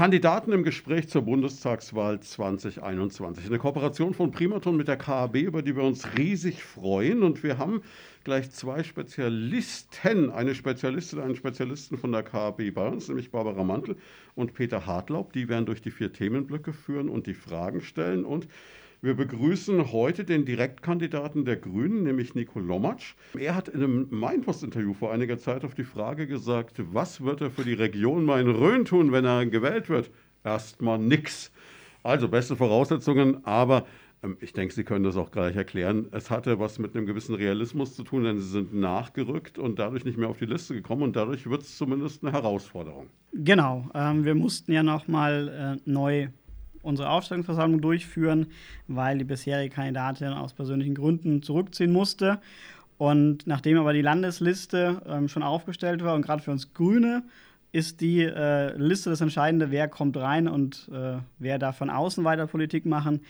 Kandidaten im Gespräch zur Bundestagswahl 2021. Eine Kooperation von Primaton mit der KAB, über die wir uns riesig freuen. Und wir haben gleich zwei Spezialisten, eine Spezialistin, einen Spezialisten von der KAB bei uns, nämlich Barbara Mantel und Peter Hartlaub. Die werden durch die vier Themenblöcke führen und die Fragen stellen. Und wir begrüßen heute den Direktkandidaten der Grünen, nämlich Nico Lomatsch. Er hat in einem Mainpost-Interview vor einiger Zeit auf die Frage gesagt, was wird er für die Region Main-Rhön tun, wenn er gewählt wird? Erstmal nix. Also beste Voraussetzungen, aber ähm, ich denke, Sie können das auch gleich erklären. Es hatte was mit einem gewissen Realismus zu tun, denn Sie sind nachgerückt und dadurch nicht mehr auf die Liste gekommen und dadurch wird es zumindest eine Herausforderung. Genau, ähm, wir mussten ja nochmal äh, neu unsere Aufstellungsversammlung durchführen, weil die bisherige Kandidatin aus persönlichen Gründen zurückziehen musste. Und nachdem aber die Landesliste ähm, schon aufgestellt war und gerade für uns Grüne ist die äh, Liste das Entscheidende, wer kommt rein und äh, wer darf von außen weiter Politik machen.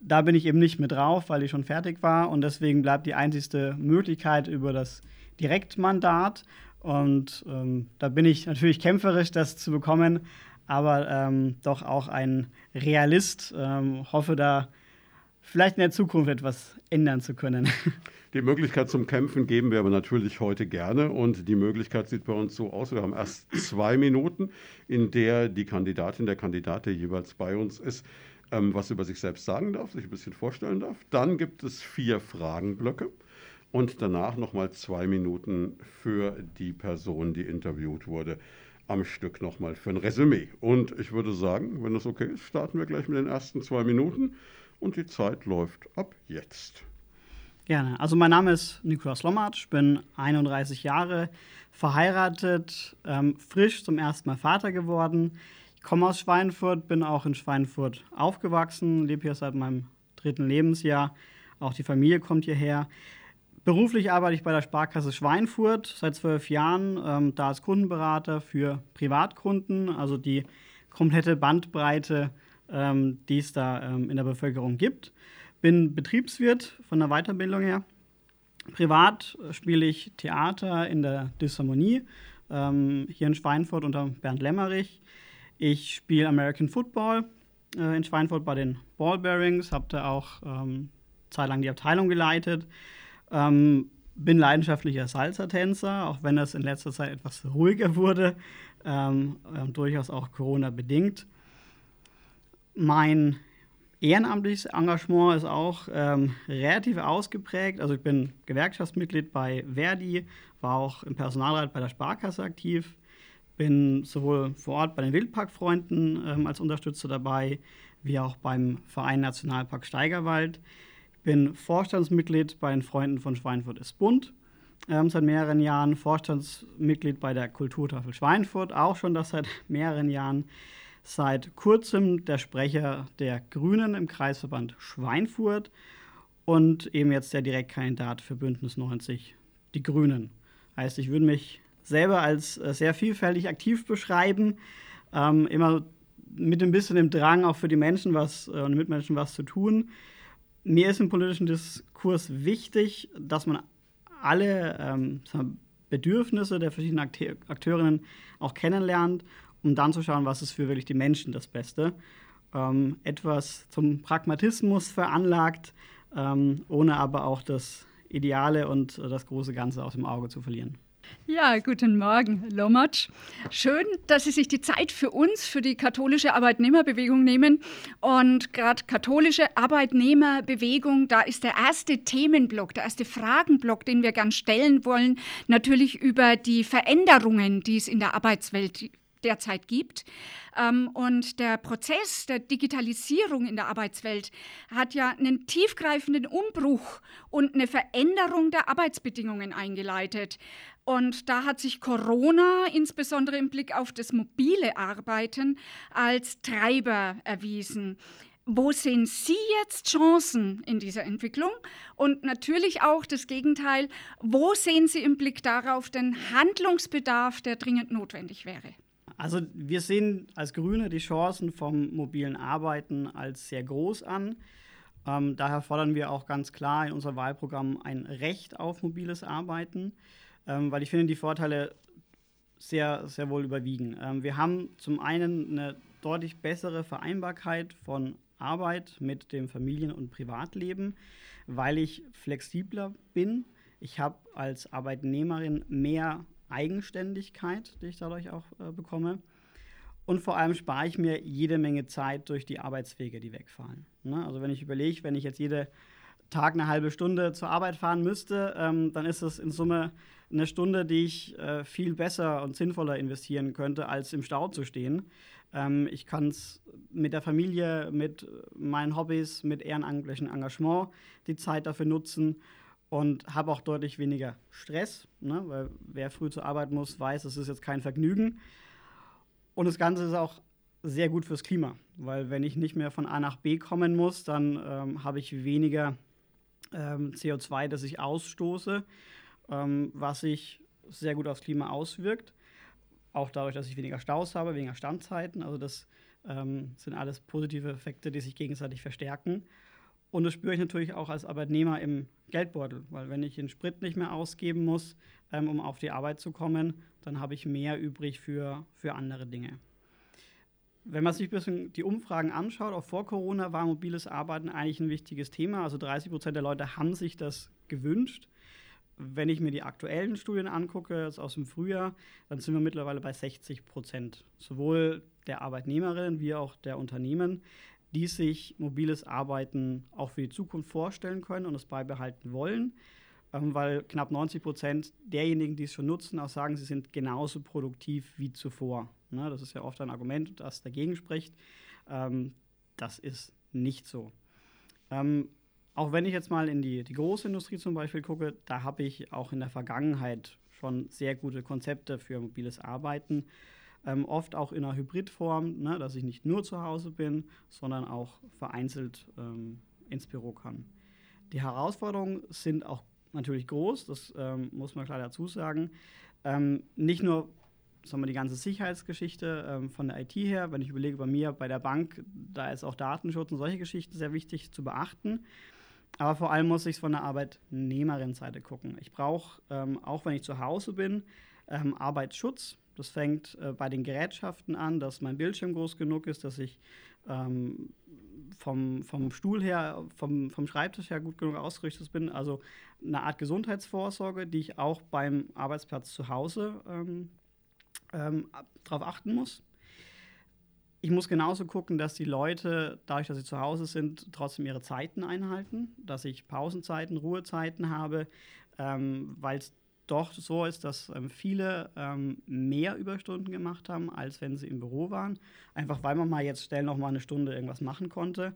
Da bin ich eben nicht mit drauf, weil die schon fertig war und deswegen bleibt die einzigste Möglichkeit über das Direktmandat. Und ähm, da bin ich natürlich kämpferisch, das zu bekommen aber ähm, doch auch ein Realist. Ähm, hoffe da vielleicht in der Zukunft etwas ändern zu können. Die Möglichkeit zum Kämpfen geben wir aber natürlich heute gerne und die Möglichkeit sieht bei uns so aus. Wir haben erst zwei Minuten, in der die Kandidatin, der Kandidat, der jeweils bei uns ist, ähm, was über sich selbst sagen darf, sich ein bisschen vorstellen darf. Dann gibt es vier Fragenblöcke und danach nochmal zwei Minuten für die Person, die interviewt wurde am Stück nochmal für ein Resümee. Und ich würde sagen, wenn das okay ist, starten wir gleich mit den ersten zwei Minuten und die Zeit läuft ab jetzt. Gerne. Also mein Name ist Nikolaus Lommatsch, bin 31 Jahre, verheiratet, ähm, frisch zum ersten Mal Vater geworden. Ich komme aus Schweinfurt, bin auch in Schweinfurt aufgewachsen, lebe hier seit meinem dritten Lebensjahr. Auch die Familie kommt hierher. Beruflich arbeite ich bei der Sparkasse Schweinfurt seit zwölf Jahren, ähm, da als Kundenberater für Privatkunden, also die komplette Bandbreite, ähm, die es da ähm, in der Bevölkerung gibt. Bin Betriebswirt von der Weiterbildung her. Privat spiele ich Theater in der Disharmonie ähm, hier in Schweinfurt unter Bernd Lämmerich. Ich spiele American Football äh, in Schweinfurt bei den Ballbearings, habe da auch ähm, zeitlang die Abteilung geleitet. Ähm, bin leidenschaftlicher Salsa-Tänzer, auch wenn das in letzter Zeit etwas ruhiger wurde, ähm, äh, durchaus auch Corona-bedingt. Mein ehrenamtliches Engagement ist auch ähm, relativ ausgeprägt. Also ich bin Gewerkschaftsmitglied bei Verdi, war auch im Personalrat bei der Sparkasse aktiv, bin sowohl vor Ort bei den Wildparkfreunden ähm, als Unterstützer dabei, wie auch beim Verein Nationalpark Steigerwald bin Vorstandsmitglied bei den Freunden von Schweinfurt ist bunt. Ähm, seit mehreren Jahren Vorstandsmitglied bei der Kulturtafel Schweinfurt, auch schon das seit mehreren Jahren. Seit kurzem der Sprecher der Grünen im Kreisverband Schweinfurt und eben jetzt der Direktkandidat für Bündnis 90, die Grünen. Heißt, ich würde mich selber als äh, sehr vielfältig aktiv beschreiben, ähm, immer mit ein bisschen dem Drang, auch für die Menschen was äh, und Mitmenschen was zu tun mir ist im politischen Diskurs wichtig, dass man alle ähm, Bedürfnisse der verschiedenen Akteurinnen auch kennenlernt, um dann zu schauen, was ist für wirklich die Menschen das Beste. Ähm, etwas zum Pragmatismus veranlagt, ähm, ohne aber auch das Ideale und das große Ganze aus dem Auge zu verlieren. Ja, guten Morgen, Lomatsch. Schön, dass Sie sich die Zeit für uns, für die katholische Arbeitnehmerbewegung nehmen. Und gerade katholische Arbeitnehmerbewegung, da ist der erste Themenblock, der erste Fragenblock, den wir gern stellen wollen, natürlich über die Veränderungen, die es in der Arbeitswelt derzeit gibt. Ähm, und der Prozess der Digitalisierung in der Arbeitswelt hat ja einen tiefgreifenden Umbruch und eine Veränderung der Arbeitsbedingungen eingeleitet. Und da hat sich Corona insbesondere im Blick auf das mobile Arbeiten als Treiber erwiesen. Wo sehen Sie jetzt Chancen in dieser Entwicklung? Und natürlich auch das Gegenteil, wo sehen Sie im Blick darauf den Handlungsbedarf, der dringend notwendig wäre? Also wir sehen als Grüne die Chancen vom mobilen Arbeiten als sehr groß an. Ähm, daher fordern wir auch ganz klar in unserem Wahlprogramm ein Recht auf mobiles Arbeiten, ähm, weil ich finde, die Vorteile sehr, sehr wohl überwiegen. Ähm, wir haben zum einen eine deutlich bessere Vereinbarkeit von Arbeit mit dem Familien- und Privatleben, weil ich flexibler bin. Ich habe als Arbeitnehmerin mehr Eigenständigkeit, die ich dadurch auch äh, bekomme. Und vor allem spare ich mir jede Menge Zeit durch die Arbeitswege, die wegfallen. Ne? Also wenn ich überlege, wenn ich jetzt jede Tag eine halbe Stunde zur Arbeit fahren müsste, ähm, dann ist das in Summe eine Stunde, die ich äh, viel besser und sinnvoller investieren könnte, als im Stau zu stehen. Ähm, ich kann es mit der Familie, mit meinen Hobbys, mit ehrenamtlichem Engagement die Zeit dafür nutzen und habe auch deutlich weniger Stress, ne? weil wer früh zur Arbeit muss, weiß, es ist jetzt kein Vergnügen. Und das Ganze ist auch sehr gut fürs Klima, weil wenn ich nicht mehr von A nach B kommen muss, dann ähm, habe ich weniger ähm, CO2, das ich ausstoße, ähm, was sich sehr gut aufs Klima auswirkt. Auch dadurch, dass ich weniger Staus habe, weniger Standzeiten. Also das ähm, sind alles positive Effekte, die sich gegenseitig verstärken. Und das spüre ich natürlich auch als Arbeitnehmer im Geldbeutel, weil wenn ich den Sprit nicht mehr ausgeben muss, ähm, um auf die Arbeit zu kommen, dann habe ich mehr übrig für, für andere Dinge. Wenn man sich ein bisschen die Umfragen anschaut, auch vor Corona war mobiles Arbeiten eigentlich ein wichtiges Thema. Also 30 Prozent der Leute haben sich das gewünscht. Wenn ich mir die aktuellen Studien angucke, jetzt aus dem Frühjahr, dann sind wir mittlerweile bei 60 Prozent. Sowohl der Arbeitnehmerinnen wie auch der Unternehmen, die sich mobiles Arbeiten auch für die Zukunft vorstellen können und es beibehalten wollen, ähm, weil knapp 90 Prozent derjenigen, die es schon nutzen, auch sagen, sie sind genauso produktiv wie zuvor. Ne? Das ist ja oft ein Argument, das dagegen spricht. Ähm, das ist nicht so. Ähm, auch wenn ich jetzt mal in die, die Großindustrie zum Beispiel gucke, da habe ich auch in der Vergangenheit schon sehr gute Konzepte für mobiles Arbeiten. Ähm, oft auch in einer Hybridform, ne, dass ich nicht nur zu Hause bin, sondern auch vereinzelt ähm, ins Büro kann. Die Herausforderungen sind auch natürlich groß, das ähm, muss man klar dazu sagen. Ähm, nicht nur sagen wir, die ganze Sicherheitsgeschichte ähm, von der IT her. Wenn ich überlege, bei mir bei der Bank, da ist auch Datenschutz und solche Geschichten sehr wichtig zu beachten. Aber vor allem muss ich es von der Arbeitnehmerin-Seite gucken. Ich brauche, ähm, auch wenn ich zu Hause bin, ähm, Arbeitsschutz. Das fängt äh, bei den Gerätschaften an, dass mein Bildschirm groß genug ist, dass ich ähm, vom, vom Stuhl her, vom, vom Schreibtisch her gut genug ausgerüstet bin. Also eine Art Gesundheitsvorsorge, die ich auch beim Arbeitsplatz zu Hause ähm, ähm, darauf achten muss. Ich muss genauso gucken, dass die Leute, dadurch, dass sie zu Hause sind, trotzdem ihre Zeiten einhalten, dass ich Pausenzeiten, Ruhezeiten habe, ähm, weil es doch so ist, dass ähm, viele ähm, mehr Überstunden gemacht haben, als wenn sie im Büro waren. Einfach weil man mal jetzt schnell noch mal eine Stunde irgendwas machen konnte.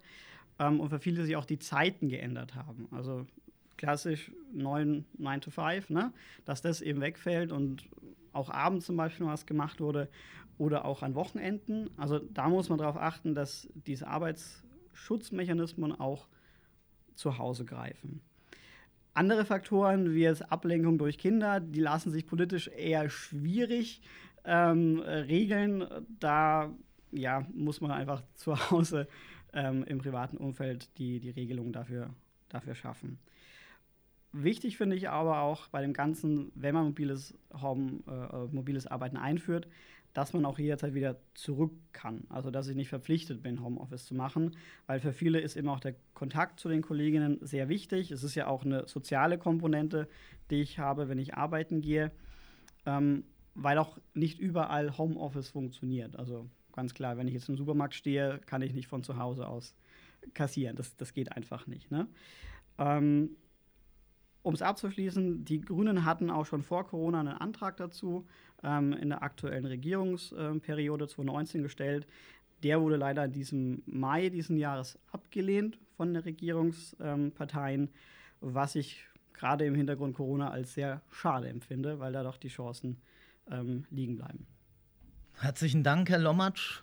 Ähm, und für viele sich auch die Zeiten geändert haben. Also klassisch 9, 9 to 5, ne? dass das eben wegfällt und auch abends zum Beispiel was gemacht wurde oder auch an Wochenenden. Also da muss man darauf achten, dass diese Arbeitsschutzmechanismen auch zu Hause greifen. Andere Faktoren wie jetzt Ablenkung durch Kinder, die lassen sich politisch eher schwierig ähm, regeln. Da ja, muss man einfach zu Hause ähm, im privaten Umfeld die, die Regelung dafür, dafür schaffen. Wichtig finde ich aber auch bei dem Ganzen, wenn man mobiles, Home, äh, mobiles Arbeiten einführt, dass man auch jederzeit wieder zurück kann. Also dass ich nicht verpflichtet bin, Homeoffice zu machen, weil für viele ist immer auch der Kontakt zu den Kolleginnen sehr wichtig. Es ist ja auch eine soziale Komponente, die ich habe, wenn ich arbeiten gehe, ähm, weil auch nicht überall Homeoffice funktioniert. Also ganz klar, wenn ich jetzt im Supermarkt stehe, kann ich nicht von zu Hause aus kassieren. Das, das geht einfach nicht. Ne? Ähm, um es abzuschließen, die Grünen hatten auch schon vor Corona einen Antrag dazu ähm, in der aktuellen Regierungsperiode 2019 gestellt. Der wurde leider in diesem Mai diesen Jahres abgelehnt von den Regierungsparteien, was ich gerade im Hintergrund Corona als sehr schade empfinde, weil da doch die Chancen ähm, liegen bleiben. Herzlichen Dank, Herr Lommatsch.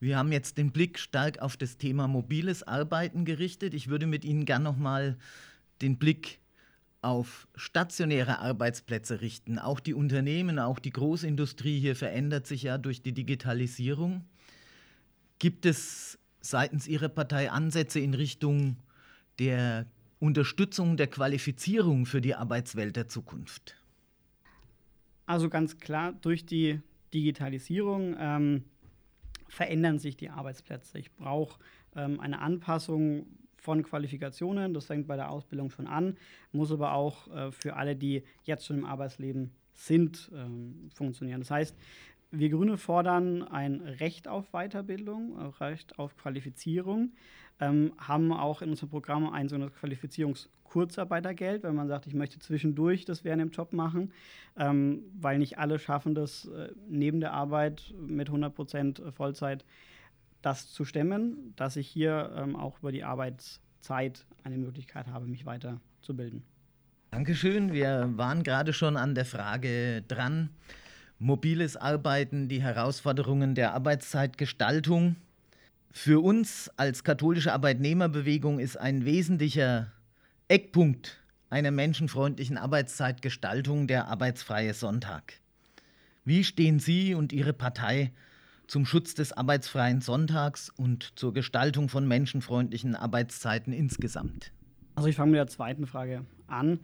Wir haben jetzt den Blick stark auf das Thema mobiles Arbeiten gerichtet. Ich würde mit Ihnen gern noch mal den Blick auf stationäre Arbeitsplätze richten. Auch die Unternehmen, auch die Großindustrie hier verändert sich ja durch die Digitalisierung. Gibt es seitens Ihrer Partei Ansätze in Richtung der Unterstützung der Qualifizierung für die Arbeitswelt der Zukunft? Also ganz klar, durch die Digitalisierung ähm, verändern sich die Arbeitsplätze. Ich brauche ähm, eine Anpassung von Qualifikationen, das fängt bei der Ausbildung schon an, muss aber auch äh, für alle, die jetzt schon im Arbeitsleben sind, ähm, funktionieren. Das heißt, wir Grüne fordern ein Recht auf Weiterbildung, Recht auf Qualifizierung, ähm, haben auch in unserem Programm ein so Qualifizierungskurzarbeitergeld, wenn man sagt, ich möchte zwischendurch das während dem Job machen, ähm, weil nicht alle schaffen das äh, neben der Arbeit mit 100 Prozent Vollzeit das zu stemmen, dass ich hier ähm, auch über die Arbeitszeit eine Möglichkeit habe, mich weiterzubilden. Dankeschön. Wir waren gerade schon an der Frage dran. Mobiles Arbeiten, die Herausforderungen der Arbeitszeitgestaltung. Für uns als katholische Arbeitnehmerbewegung ist ein wesentlicher Eckpunkt einer menschenfreundlichen Arbeitszeitgestaltung der arbeitsfreie Sonntag. Wie stehen Sie und Ihre Partei zum Schutz des arbeitsfreien Sonntags und zur Gestaltung von menschenfreundlichen Arbeitszeiten insgesamt? Also ich fange mit der zweiten Frage an.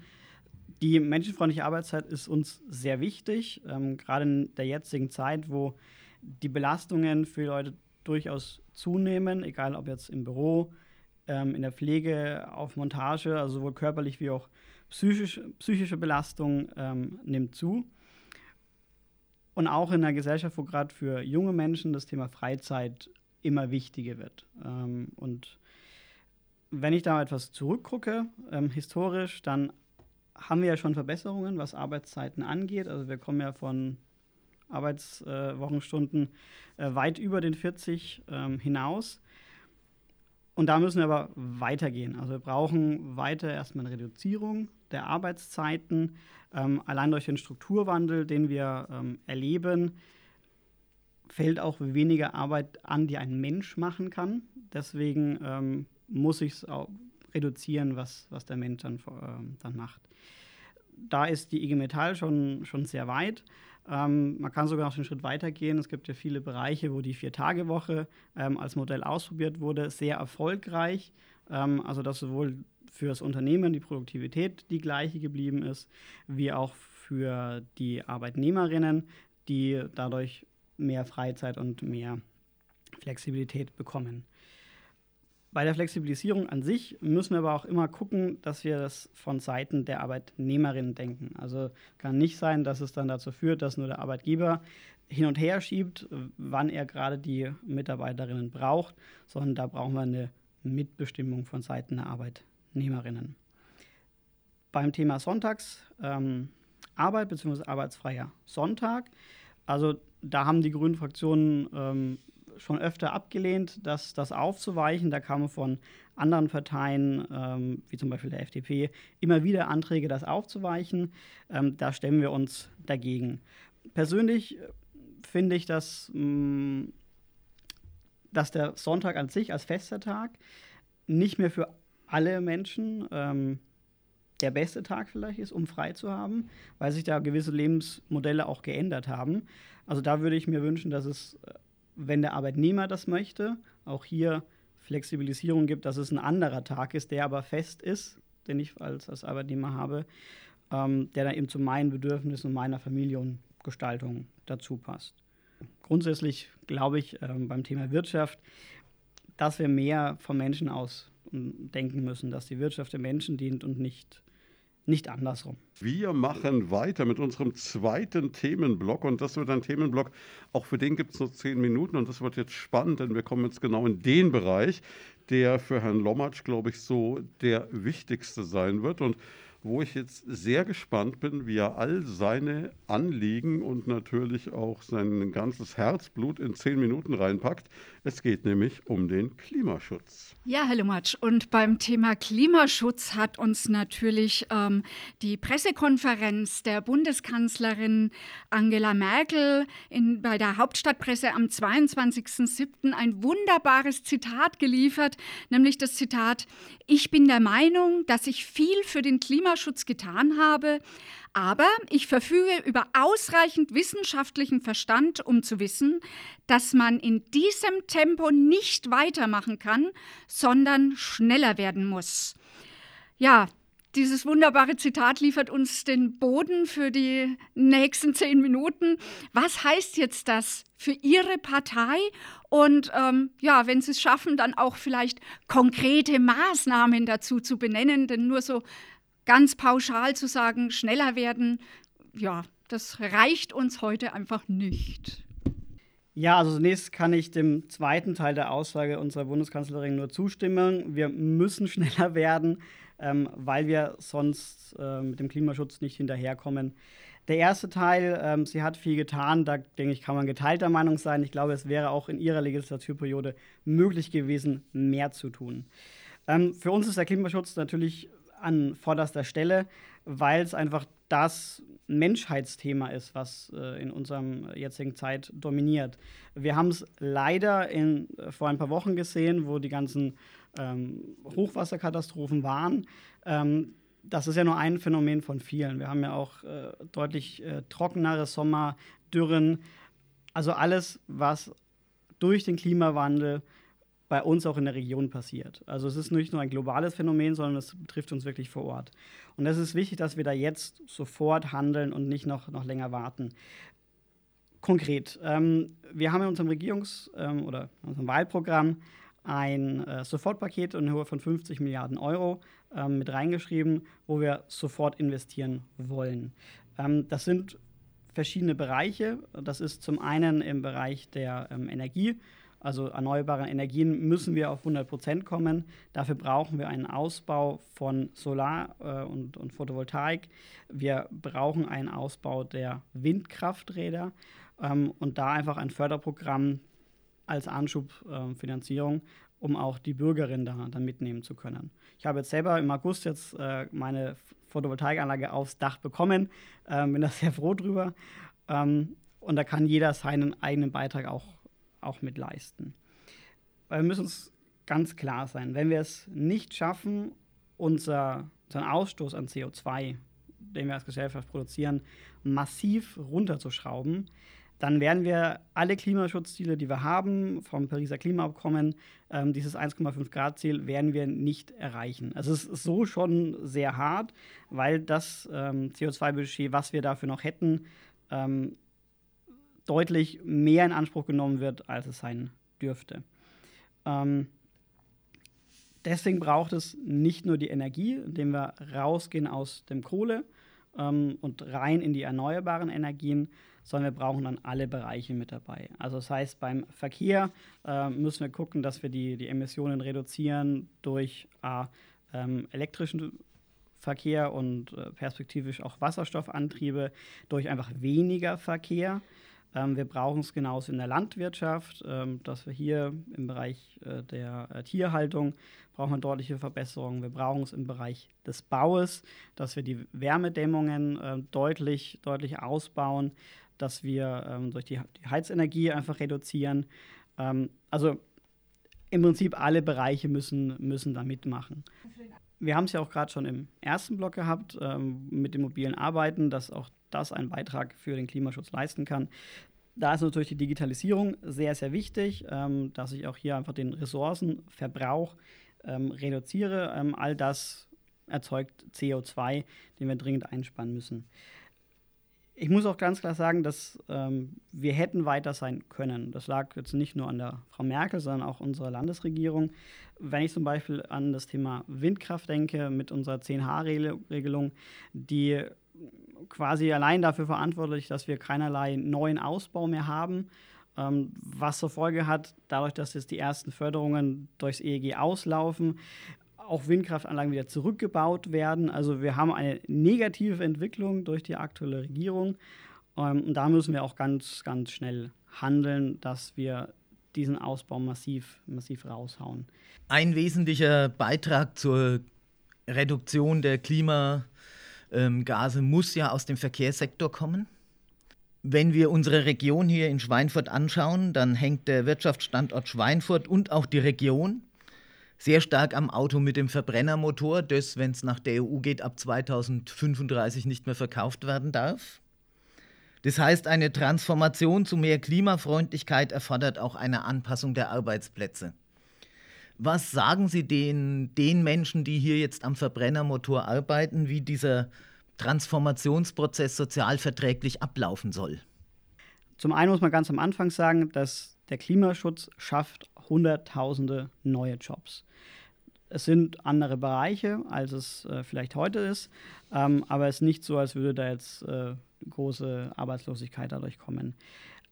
Die menschenfreundliche Arbeitszeit ist uns sehr wichtig, ähm, gerade in der jetzigen Zeit, wo die Belastungen für Leute durchaus zunehmen, egal ob jetzt im Büro, ähm, in der Pflege, auf Montage, also sowohl körperlich wie auch psychisch, psychische Belastung ähm, nimmt zu. Und auch in einer Gesellschaft, wo gerade für junge Menschen das Thema Freizeit immer wichtiger wird. Ähm, und wenn ich da etwas zurückgucke, ähm, historisch, dann haben wir ja schon Verbesserungen, was Arbeitszeiten angeht. Also wir kommen ja von Arbeitswochenstunden äh, weit über den 40 ähm, hinaus. Und da müssen wir aber weitergehen. Also wir brauchen weiter erstmal eine Reduzierung der Arbeitszeiten. Ähm, allein durch den Strukturwandel, den wir ähm, erleben, fällt auch weniger Arbeit an, die ein Mensch machen kann. Deswegen ähm, muss ich es auch reduzieren, was, was der Mensch dann, äh, dann macht. Da ist die IG Metall schon, schon sehr weit. Ähm, man kann sogar noch einen Schritt weiter gehen. Es gibt ja viele Bereiche, wo die Vier-Tage-Woche ähm, als Modell ausprobiert wurde, sehr erfolgreich. Ähm, also dass sowohl für das Unternehmen die Produktivität die gleiche geblieben ist, wie auch für die Arbeitnehmerinnen, die dadurch mehr Freizeit und mehr Flexibilität bekommen. Bei der Flexibilisierung an sich müssen wir aber auch immer gucken, dass wir das von Seiten der Arbeitnehmerin denken. Also kann nicht sein, dass es dann dazu führt, dass nur der Arbeitgeber hin und her schiebt, wann er gerade die Mitarbeiterinnen braucht, sondern da brauchen wir eine Mitbestimmung von Seiten der Arbeitnehmerinnen. Beim Thema Sonntagsarbeit ähm, bzw. arbeitsfreier Sonntag, also da haben die Grünen Fraktionen ähm, schon öfter abgelehnt, das, das aufzuweichen. Da kamen von anderen Parteien, ähm, wie zum Beispiel der FDP, immer wieder Anträge, das aufzuweichen. Ähm, da stemmen wir uns dagegen. Persönlich äh, finde ich, dass, mh, mm, dass der Sonntag an sich als fester Tag nicht mehr für alle Menschen ähm, der beste Tag vielleicht ist, um frei zu haben, weil sich da gewisse Lebensmodelle auch geändert haben. Also da würde ich mir wünschen, dass es äh, wenn der Arbeitnehmer das möchte, auch hier Flexibilisierung gibt, dass es ein anderer Tag ist, der aber fest ist, den ich als, als Arbeitnehmer habe, ähm, der dann eben zu meinen Bedürfnissen und meiner Familiengestaltung dazu passt. Grundsätzlich glaube ich ähm, beim Thema Wirtschaft, dass wir mehr vom Menschen aus denken müssen, dass die Wirtschaft dem Menschen dient und nicht nicht andersrum. Wir machen weiter mit unserem zweiten Themenblock und das wird ein Themenblock, auch für den gibt es nur zehn Minuten und das wird jetzt spannend, denn wir kommen jetzt genau in den Bereich, der für Herrn Lommatsch, glaube ich, so der wichtigste sein wird und wo ich jetzt sehr gespannt bin, wie er all seine Anliegen und natürlich auch sein ganzes Herzblut in zehn Minuten reinpackt. Es geht nämlich um den Klimaschutz. Ja, Herr Lumatsch, und beim Thema Klimaschutz hat uns natürlich ähm, die Pressekonferenz der Bundeskanzlerin Angela Merkel in, bei der Hauptstadtpresse am 22.07. ein wunderbares Zitat geliefert, nämlich das Zitat, ich bin der Meinung, dass ich viel für den Klimaschutz getan habe, aber ich verfüge über ausreichend wissenschaftlichen Verstand, um zu wissen, dass man in diesem Tempo nicht weitermachen kann, sondern schneller werden muss. Ja, Dieses wunderbare Zitat liefert uns den Boden für die nächsten zehn Minuten. Was heißt jetzt das für Ihre Partei? Und ähm, ja, wenn Sie es schaffen, dann auch vielleicht konkrete Maßnahmen dazu zu benennen, denn nur so ganz pauschal zu sagen, schneller werden, ja, das reicht uns heute einfach nicht. Ja, also zunächst kann ich dem zweiten Teil der Aussage unserer Bundeskanzlerin nur zustimmen. Wir müssen schneller werden, ähm, weil wir sonst äh, mit dem Klimaschutz nicht hinterherkommen. Der erste Teil, ähm, sie hat viel getan, da denke ich, kann man geteilter Meinung sein. Ich glaube, es wäre auch in ihrer Legislaturperiode möglich gewesen, mehr zu tun. Ähm, für uns ist der Klimaschutz natürlich an vorderster Stelle, weil es einfach das Menschheitsthema ist, was äh, in unserer jetzigen Zeit dominiert. Wir haben es leider in, äh, vor ein paar Wochen gesehen, wo die ganzen ähm, Hochwasserkatastrophen waren. Ähm, das ist ja nur ein Phänomen von vielen. Wir haben ja auch äh, deutlich äh, trockenere Sommer, Dürren, also alles, was durch den Klimawandel bei uns auch in der Region passiert. Also es ist nicht nur ein globales Phänomen, sondern es betrifft uns wirklich vor Ort. Und es ist wichtig, dass wir da jetzt sofort handeln und nicht noch, noch länger warten. Konkret, ähm, wir haben in unserem Regierungs- ähm, oder unserem Wahlprogramm ein äh, Sofortpaket in Höhe von 50 Milliarden Euro ähm, mit reingeschrieben, wo wir sofort investieren wollen. Ähm, das sind verschiedene Bereiche. Das ist zum einen im Bereich der ähm, Energie also erneuerbare Energien, müssen wir auf 100 Prozent kommen. Dafür brauchen wir einen Ausbau von Solar äh, und, und, Photovoltaik. Wir brauchen einen Ausbau der Windkrafträder ähm, und da einfach ein Förderprogramm als Anschubfinanzierung, äh, um auch die Bürgerinnen da, da mitnehmen zu können. Ich habe jetzt selber im August jetzt äh, meine Photovoltaikanlage aufs Dach bekommen, ähm, bin da sehr froh drüber. Ähm, und da kann jeder seinen eigenen Beitrag auch auch mit leisten. Weil wir müssen uns ganz klar sein, wenn wir es nicht schaffen, unser, unseren Ausstoß an CO2, den wir als Gesellschaft produzieren, massiv runterzuschrauben, dann werden wir alle Klimaschutzziele, die wir haben, vom Pariser Klimaabkommen, ähm, dieses 1,5 Grad Ziel, werden wir nicht erreichen. Es ist so schon sehr hart, weil das ähm, CO2-Budget, was wir dafür noch hätten, ähm, deutlich mehr in Anspruch genommen wird, als es sein dürfte. Ähm, deswegen braucht es nicht nur die Energie, indem wir rausgehen aus dem Kohle ähm, und rein in die erneuerbaren Energien, sondern wir brauchen dann alle Bereiche mit dabei. Also das heißt, beim Verkehr äh, müssen wir gucken, dass wir die, die Emissionen reduzieren durch äh, elektrischen Verkehr und äh, perspektivisch auch Wasserstoffantriebe, durch einfach weniger Verkehr. Ähm, wir brauchen es genauso in der Landwirtschaft, ähm, dass wir hier im Bereich äh, der äh, Tierhaltung brauchen wir deutliche Verbesserungen. Wir brauchen es im Bereich des Baues, dass wir die Wärmedämmungen äh, deutlich, deutlich ausbauen, dass wir ähm, durch die, die, Heizenergie einfach reduzieren. Ähm, also im Prinzip alle Bereiche müssen, müssen da mitmachen. Wir haben es ja auch gerade schon im ersten Block gehabt ähm, mit dem mobilen Arbeiten, dass auch das einen Beitrag für den Klimaschutz leisten kann. Da ist natürlich die Digitalisierung sehr, sehr wichtig, ähm, dass ich auch hier einfach den Ressourcenverbrauch ähm, reduziere. Ähm, all das erzeugt CO2, den wir dringend einsparen müssen. Ich muss auch ganz klar sagen, dass ähm, wir hätten weiter sein können. Das lag jetzt nicht nur an der Frau Merkel, sondern auch unserer Landesregierung. Wenn ich zum Beispiel an das Thema Windkraft denke, mit unserer 10H-Regelung, die quasi allein dafür verantwortlich, dass wir keinerlei neuen Ausbau mehr haben. Ähm, was zur Folge hat, dadurch, dass jetzt die ersten Förderungen durchs EEG auslaufen, auch Windkraftanlagen wieder zurückgebaut werden. Also wir haben eine negative Entwicklung durch die aktuelle Regierung. Ähm, und da müssen wir auch ganz, ganz schnell handeln, dass wir diesen Ausbau massiv, massiv raushauen. Ein wesentlicher Beitrag zur Reduktion der Klima- ähm, Gase muss ja aus dem Verkehrssektor kommen. Wenn wir unsere Region hier in Schweinfurt anschauen, dann hängt der Wirtschaftsstandort Schweinfurt und auch die Region sehr stark am Auto mit dem Verbrennermotor, das, wenn es nach der EU geht, ab 2035 nicht mehr verkauft werden darf. Das heißt, eine Transformation zu mehr Klimafreundlichkeit erfordert auch eine Anpassung der Arbeitsplätze. Was sagen Sie den, den Menschen, die hier jetzt am Verbrennermotor arbeiten, wie dieser Transformationsprozess sozialverträglich ablaufen soll? Zum einen muss man ganz am Anfang sagen, dass der Klimaschutz schafft Hunderttausende neue Jobs. Es sind andere Bereiche, als es äh, vielleicht heute ist, ähm, aber es ist nicht so, als würde da jetzt äh, große Arbeitslosigkeit dadurch kommen.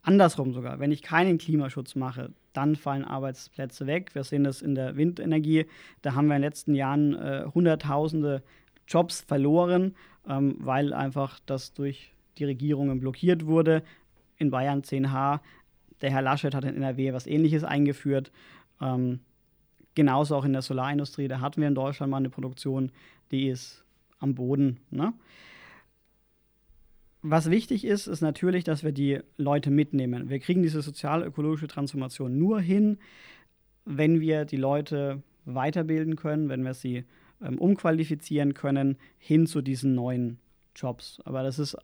Andersrum sogar, wenn ich keinen Klimaschutz mache, dann fallen Arbeitsplätze weg. Wir sehen das in der Windenergie. Da haben wir in den letzten Jahren äh, Hunderttausende Jobs verloren, ähm, weil einfach das durch die Regierungen blockiert wurde. In Bayern 10H, der Herr Laschet hat in NRW was Ähnliches eingeführt. Ähm, genauso auch in der Solarindustrie. Da hatten wir in Deutschland mal eine Produktion, die ist am Boden. Ne? Was wichtig ist, ist natürlich, dass wir die Leute mitnehmen. Wir kriegen diese sozial-ökologische Transformation nur hin, wenn wir die Leute weiterbilden können, wenn wir sie ähm, umqualifizieren können hin zu diesen neuen Jobs. Aber das ist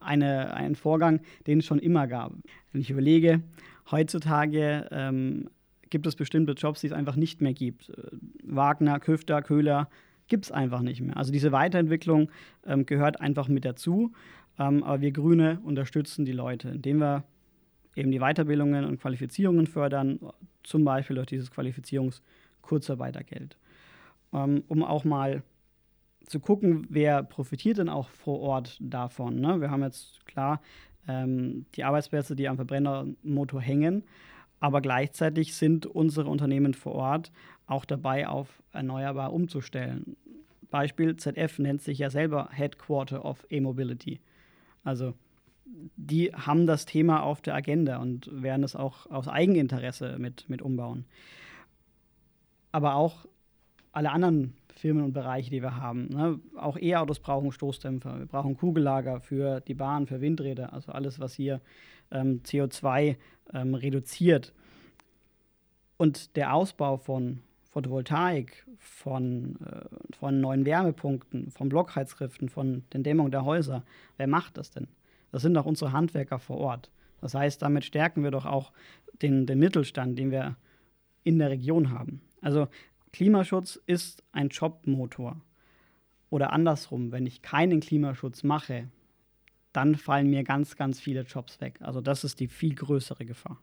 eine, ein Vorgang, den es schon immer gab. Wenn ich überlege, heutzutage ähm, gibt es bestimmte Jobs, die es einfach nicht mehr gibt. Äh, Wagner, Küfter, Köhler gibt es einfach nicht mehr. Also diese Weiterentwicklung ähm, gehört einfach mit dazu. Ähm, aber wir Grüne unterstützen die Leute, indem wir eben die Weiterbildungen und Qualifizierungen fördern, zum Beispiel durch dieses Qualifizierungskurzarbeitergeld. Ähm, um auch mal zu gucken, wer profitiert denn auch vor Ort davon. Ne? Wir haben jetzt klar ähm, die Arbeitsplätze, die am Verbrennermotor hängen, aber gleichzeitig sind unsere Unternehmen vor Ort auch dabei, auf erneuerbar umzustellen. Beispiel ZF nennt sich ja selber Headquarter of E-Mobility. Also die haben das Thema auf der Agenda und werden es auch aus Eigeninteresse mit, mit umbauen. Aber auch alle anderen Firmen und Bereiche, die wir haben. Ne? Auch E-Autos brauchen Stoßdämpfer. Wir brauchen Kugellager für die Bahn, für Windräder, also alles, was hier ähm, CO2 ähm, reduziert. Und der Ausbau von Photovoltaik, von, äh, von neuen Wärmepunkten, von Blockheizriften, von den Dämmungen der Häuser. Wer macht das denn? Das sind doch unsere Handwerker vor Ort. Das heißt, damit stärken wir doch auch den, den Mittelstand, den wir in der Region haben. Also Klimaschutz ist ein Jobmotor. Oder andersrum, wenn ich keinen Klimaschutz mache, dann fallen mir ganz, ganz viele Jobs weg. Also das ist die viel größere Gefahr.